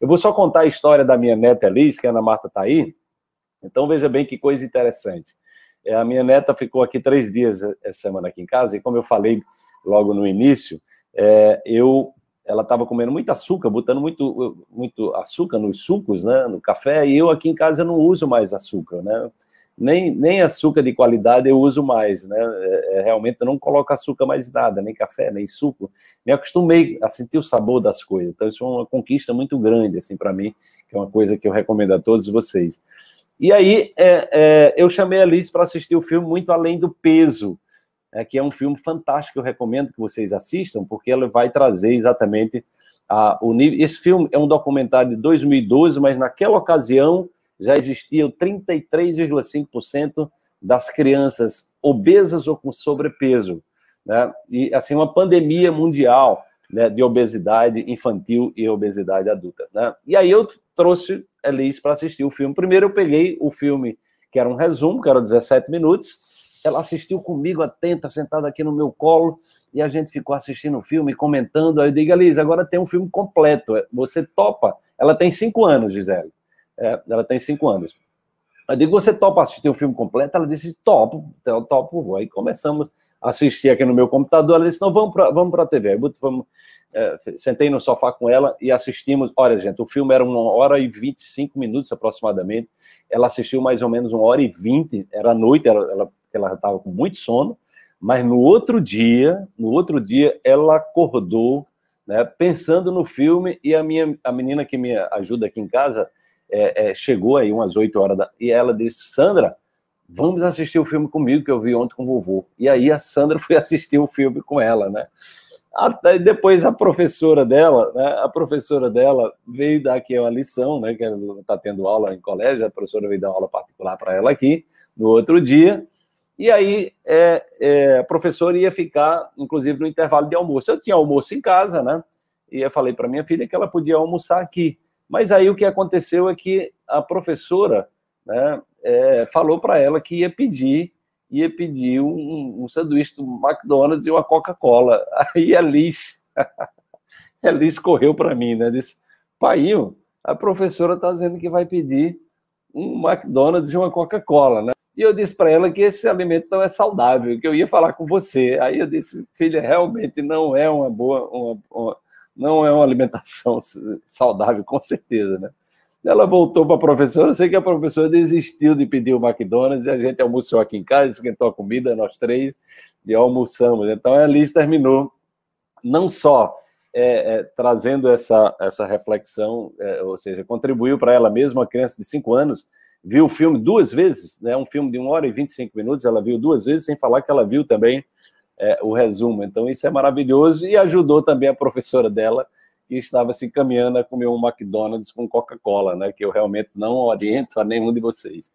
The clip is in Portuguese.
Eu vou só contar a história da minha neta Liz, que a Ana Marta está aí. Então veja bem que coisa interessante. É, a minha neta ficou aqui três dias essa semana aqui em casa, e como eu falei logo no início, é, eu ela estava comendo muito açúcar, botando muito, muito açúcar nos sucos, né, no café, e eu aqui em casa não uso mais açúcar, né? Nem, nem açúcar de qualidade eu uso mais, né? É, é realmente eu não coloco açúcar mais nada, nem café, nem suco. Me acostumei a sentir o sabor das coisas. Então isso é uma conquista muito grande assim para mim, que é uma coisa que eu recomendo a todos vocês. E aí é, é, eu chamei a Liz para assistir o filme Muito Além do Peso, é, que é um filme fantástico, eu recomendo que vocês assistam, porque ela vai trazer exatamente a, o nível. Esse filme é um documentário de 2012, mas naquela ocasião já existiam 33,5% das crianças obesas ou com sobrepeso, né? E assim uma pandemia mundial né, de obesidade infantil e obesidade adulta, né? E aí eu trouxe Elis para assistir o filme. Primeiro eu peguei o filme que era um resumo, que era 17 minutos, ela assistiu comigo atenta, sentada aqui no meu colo, e a gente ficou assistindo o filme, comentando. Aí eu digo, Alice, agora tem um filme completo. Você topa? Ela tem cinco anos, Gisele. É, ela tem cinco anos. Eu digo, você topa assistir um filme completo? Ela disse, topo, então, topo. Aí começamos a assistir aqui no meu computador. Ela disse, não, vamos para vamos a TV. Vamos, é, sentei no sofá com ela e assistimos. Olha, gente, o filme era uma hora e 25 minutos aproximadamente. Ela assistiu mais ou menos uma hora e vinte, era noite, ela estava com muito sono, mas no outro dia, no outro dia, ela acordou, né, pensando no filme, e a minha a menina que me ajuda aqui em casa é, é, chegou aí umas 8 horas, da, e ela disse, Sandra, vamos assistir o filme comigo, que eu vi ontem com o vovô. E aí a Sandra foi assistir o filme com ela, né? Até depois a professora dela, né, a professora dela veio dar aqui uma lição, né, que ela está tendo aula em colégio, a professora veio dar uma aula particular para ela aqui, no outro dia, e aí é, é, a professora ia ficar, inclusive, no intervalo de almoço. Eu tinha almoço em casa, né? E eu falei para minha filha que ela podia almoçar aqui. Mas aí o que aconteceu é que a professora né, é, falou para ela que ia pedir ia pedir um, um sanduíche do McDonald's e uma Coca-Cola. Aí a Liz, a Liz correu para mim, né? Disse, pai, a professora está dizendo que vai pedir um McDonald's e uma Coca-Cola, né? E eu disse para ela que esse alimento não é saudável, que eu ia falar com você. Aí eu disse, filha, realmente não é uma boa, uma, uma, não é uma alimentação saudável, com certeza, né? Ela voltou para a professora, eu sei que a professora desistiu de pedir o McDonald's e a gente almoçou aqui em casa, esquentou a comida, nós três, e almoçamos. Então a Liz terminou não só é, é, trazendo essa, essa reflexão, é, ou seja, contribuiu para ela mesma, uma criança de cinco anos, viu o filme duas vezes, né? Um filme de uma hora e 25 minutos, ela viu duas vezes, sem falar que ela viu também é, o resumo. Então, isso é maravilhoso e ajudou também a professora dela, que estava se encaminhando a comer um McDonald's com Coca-Cola, né? Que eu realmente não oriento a nenhum de vocês.